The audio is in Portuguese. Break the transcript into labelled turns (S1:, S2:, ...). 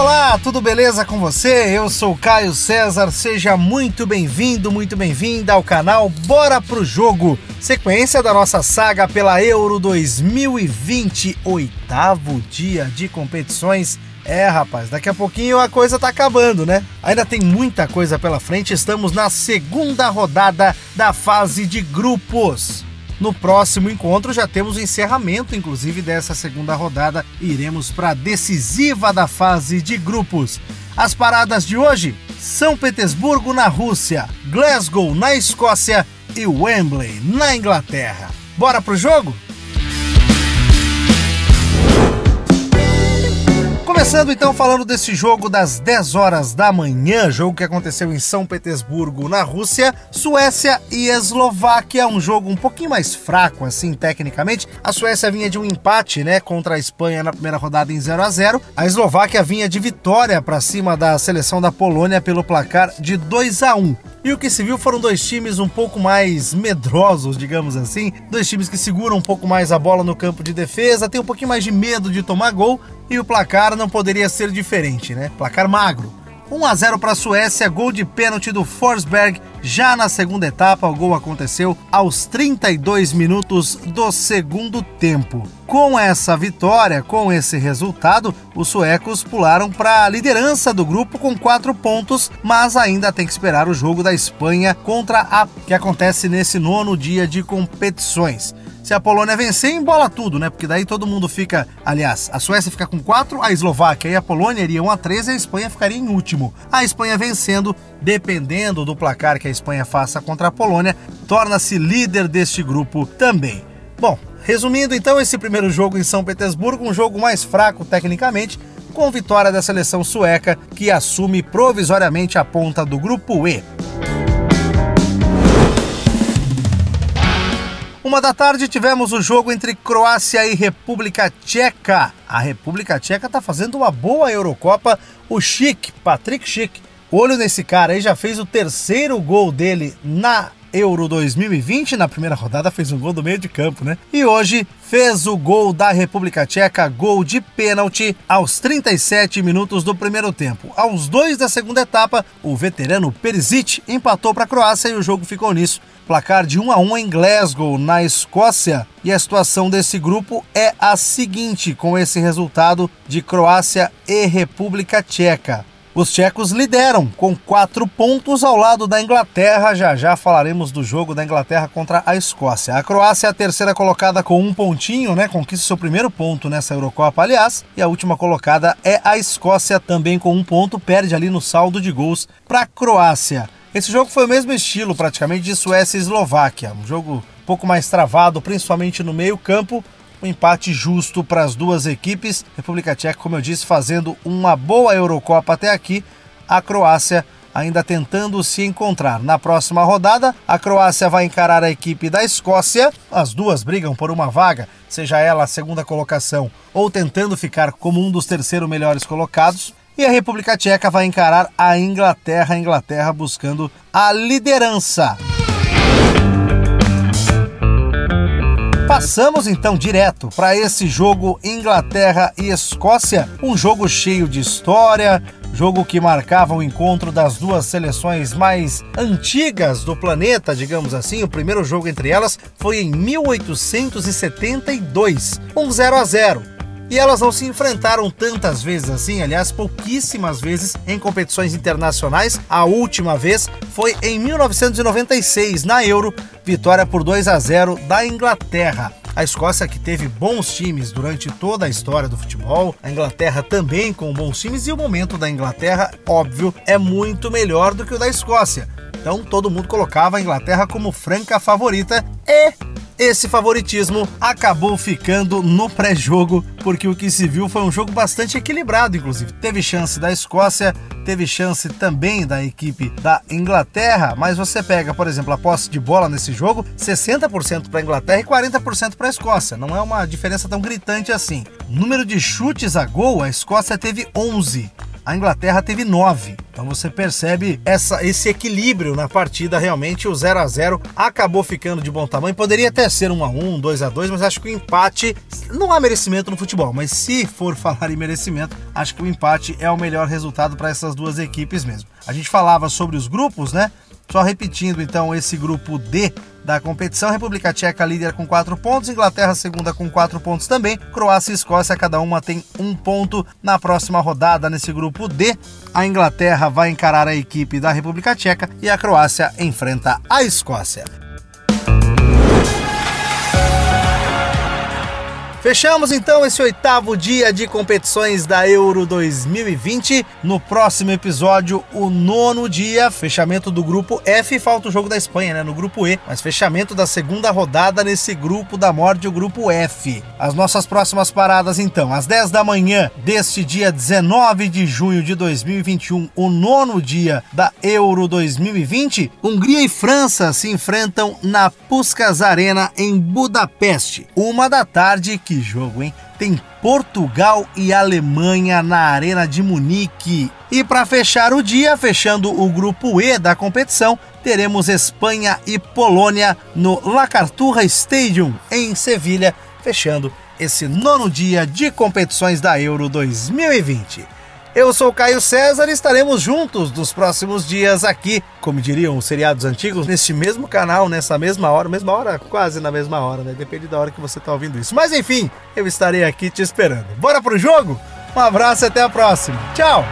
S1: Olá, tudo beleza com você? Eu sou Caio César, seja muito bem-vindo, muito bem-vinda ao canal Bora Pro Jogo, sequência da nossa saga pela Euro 2020, oitavo dia de competições. É, rapaz, daqui a pouquinho a coisa tá acabando, né? Ainda tem muita coisa pela frente, estamos na segunda rodada da fase de grupos. No próximo encontro já temos o encerramento, inclusive, dessa segunda rodada iremos para a decisiva da fase de grupos. As paradas de hoje: São Petersburgo na Rússia, Glasgow na Escócia e Wembley na Inglaterra. Bora pro jogo? Começando então falando desse jogo das 10 horas da manhã, jogo que aconteceu em São Petersburgo, na Rússia, Suécia e Eslováquia, um jogo um pouquinho mais fraco assim tecnicamente. A Suécia vinha de um empate, né, contra a Espanha na primeira rodada em 0 a 0. A Eslováquia vinha de vitória para cima da seleção da Polônia pelo placar de 2 a 1. E o que se viu foram dois times um pouco mais medrosos, digamos assim. Dois times que seguram um pouco mais a bola no campo de defesa, tem um pouquinho mais de medo de tomar gol. E o placar não poderia ser diferente, né? Placar magro. 1 a 0 para a Suécia, gol de pênalti do Forsberg. Já na segunda etapa, o gol aconteceu aos 32 minutos do segundo tempo. Com essa vitória, com esse resultado, os suecos pularam para a liderança do grupo com quatro pontos, mas ainda tem que esperar o jogo da Espanha contra a que acontece nesse nono dia de competições. Se a Polônia vencer, embola tudo, né? Porque daí todo mundo fica. Aliás, a Suécia fica com 4, a Eslováquia e a Polônia iriam a 13 e a Espanha ficaria em último. A Espanha vencendo, dependendo do placar que a Espanha faça contra a Polônia, torna-se líder deste grupo também. Bom, resumindo então esse primeiro jogo em São Petersburgo, um jogo mais fraco tecnicamente, com vitória da seleção sueca, que assume provisoriamente a ponta do grupo E. Uma da tarde tivemos o jogo entre Croácia e República Tcheca. A República Tcheca está fazendo uma boa Eurocopa. O Chic, Patrick Chic, olho nesse cara aí, já fez o terceiro gol dele na Euro 2020. Na primeira rodada fez um gol do meio de campo, né? E hoje fez o gol da República Tcheca, gol de pênalti aos 37 minutos do primeiro tempo. Aos dois da segunda etapa, o veterano Perisic empatou para a Croácia e o jogo ficou nisso. Placar de 1 a 1 em Glasgow, na Escócia. E a situação desse grupo é a seguinte, com esse resultado de Croácia e República Tcheca. Os tchecos lideram com quatro pontos ao lado da Inglaterra. Já já falaremos do jogo da Inglaterra contra a Escócia. A Croácia é a terceira colocada com um pontinho, né? Conquista seu primeiro ponto nessa Eurocopa, aliás. E a última colocada é a Escócia, também com um ponto, perde ali no saldo de gols para a Croácia. Esse jogo foi o mesmo estilo praticamente de Suécia e Eslováquia, um jogo um pouco mais travado, principalmente no meio-campo. Um empate justo para as duas equipes. República Tcheca, como eu disse, fazendo uma boa Eurocopa até aqui. A Croácia ainda tentando se encontrar. Na próxima rodada, a Croácia vai encarar a equipe da Escócia. As duas brigam por uma vaga, seja ela a segunda colocação ou tentando ficar como um dos terceiros melhores colocados. E a República Tcheca vai encarar a Inglaterra, a Inglaterra buscando a liderança. Passamos então direto para esse jogo Inglaterra e Escócia, um jogo cheio de história, jogo que marcava o encontro das duas seleções mais antigas do planeta, digamos assim. O primeiro jogo entre elas foi em 1872, um 0 a 0. E elas não se enfrentaram tantas vezes assim, aliás, pouquíssimas vezes em competições internacionais. A última vez foi em 1996, na Euro, vitória por 2 a 0 da Inglaterra. A Escócia, que teve bons times durante toda a história do futebol, a Inglaterra também com bons times, e o momento da Inglaterra, óbvio, é muito melhor do que o da Escócia. Então todo mundo colocava a Inglaterra como franca favorita e esse favoritismo acabou ficando no pré-jogo, porque o que se viu foi um jogo bastante equilibrado, inclusive. Teve chance da Escócia, teve chance também da equipe da Inglaterra, mas você pega, por exemplo, a posse de bola nesse jogo, 60% para a Inglaterra e 40% para a Escócia. Não é uma diferença tão gritante assim. Número de chutes a gol, a Escócia teve 11 a Inglaterra teve 9. Então você percebe essa, esse equilíbrio na partida. Realmente o 0 a 0 acabou ficando de bom tamanho. Poderia até ser 1 a 1 2 a 2 mas acho que o empate não há merecimento no futebol. Mas se for falar em merecimento, acho que o empate é o melhor resultado para essas duas equipes mesmo. A gente falava sobre os grupos, né? Só repetindo então esse grupo D da competição, República Tcheca líder com 4 pontos, Inglaterra segunda com 4 pontos também, Croácia e Escócia cada uma tem um ponto na próxima rodada nesse grupo D. A Inglaterra vai encarar a equipe da República Tcheca e a Croácia enfrenta a Escócia. Fechamos então esse oitavo dia de competições da Euro 2020. No próximo episódio, o nono dia, fechamento do grupo F. Falta o jogo da Espanha, né? No grupo E, mas fechamento da segunda rodada nesse grupo da morte, o grupo F. As nossas próximas paradas, então, às 10 da manhã deste dia 19 de junho de 2021, o nono dia da Euro 2020, Hungria e França se enfrentam na Puskas Arena em Budapeste. Uma da tarde que jogo, hein? Tem Portugal e Alemanha na Arena de Munique. E para fechar o dia, fechando o grupo E da competição, teremos Espanha e Polônia no La Carturra Stadium em Sevilha, fechando esse nono dia de competições da Euro 2020. Eu sou Caio César e estaremos juntos nos próximos dias aqui, como diriam os seriados antigos, neste mesmo canal, nessa mesma hora, mesma hora, quase na mesma hora, né? Depende da hora que você está ouvindo isso. Mas enfim, eu estarei aqui te esperando. Bora pro jogo? Um abraço e até a próxima. Tchau!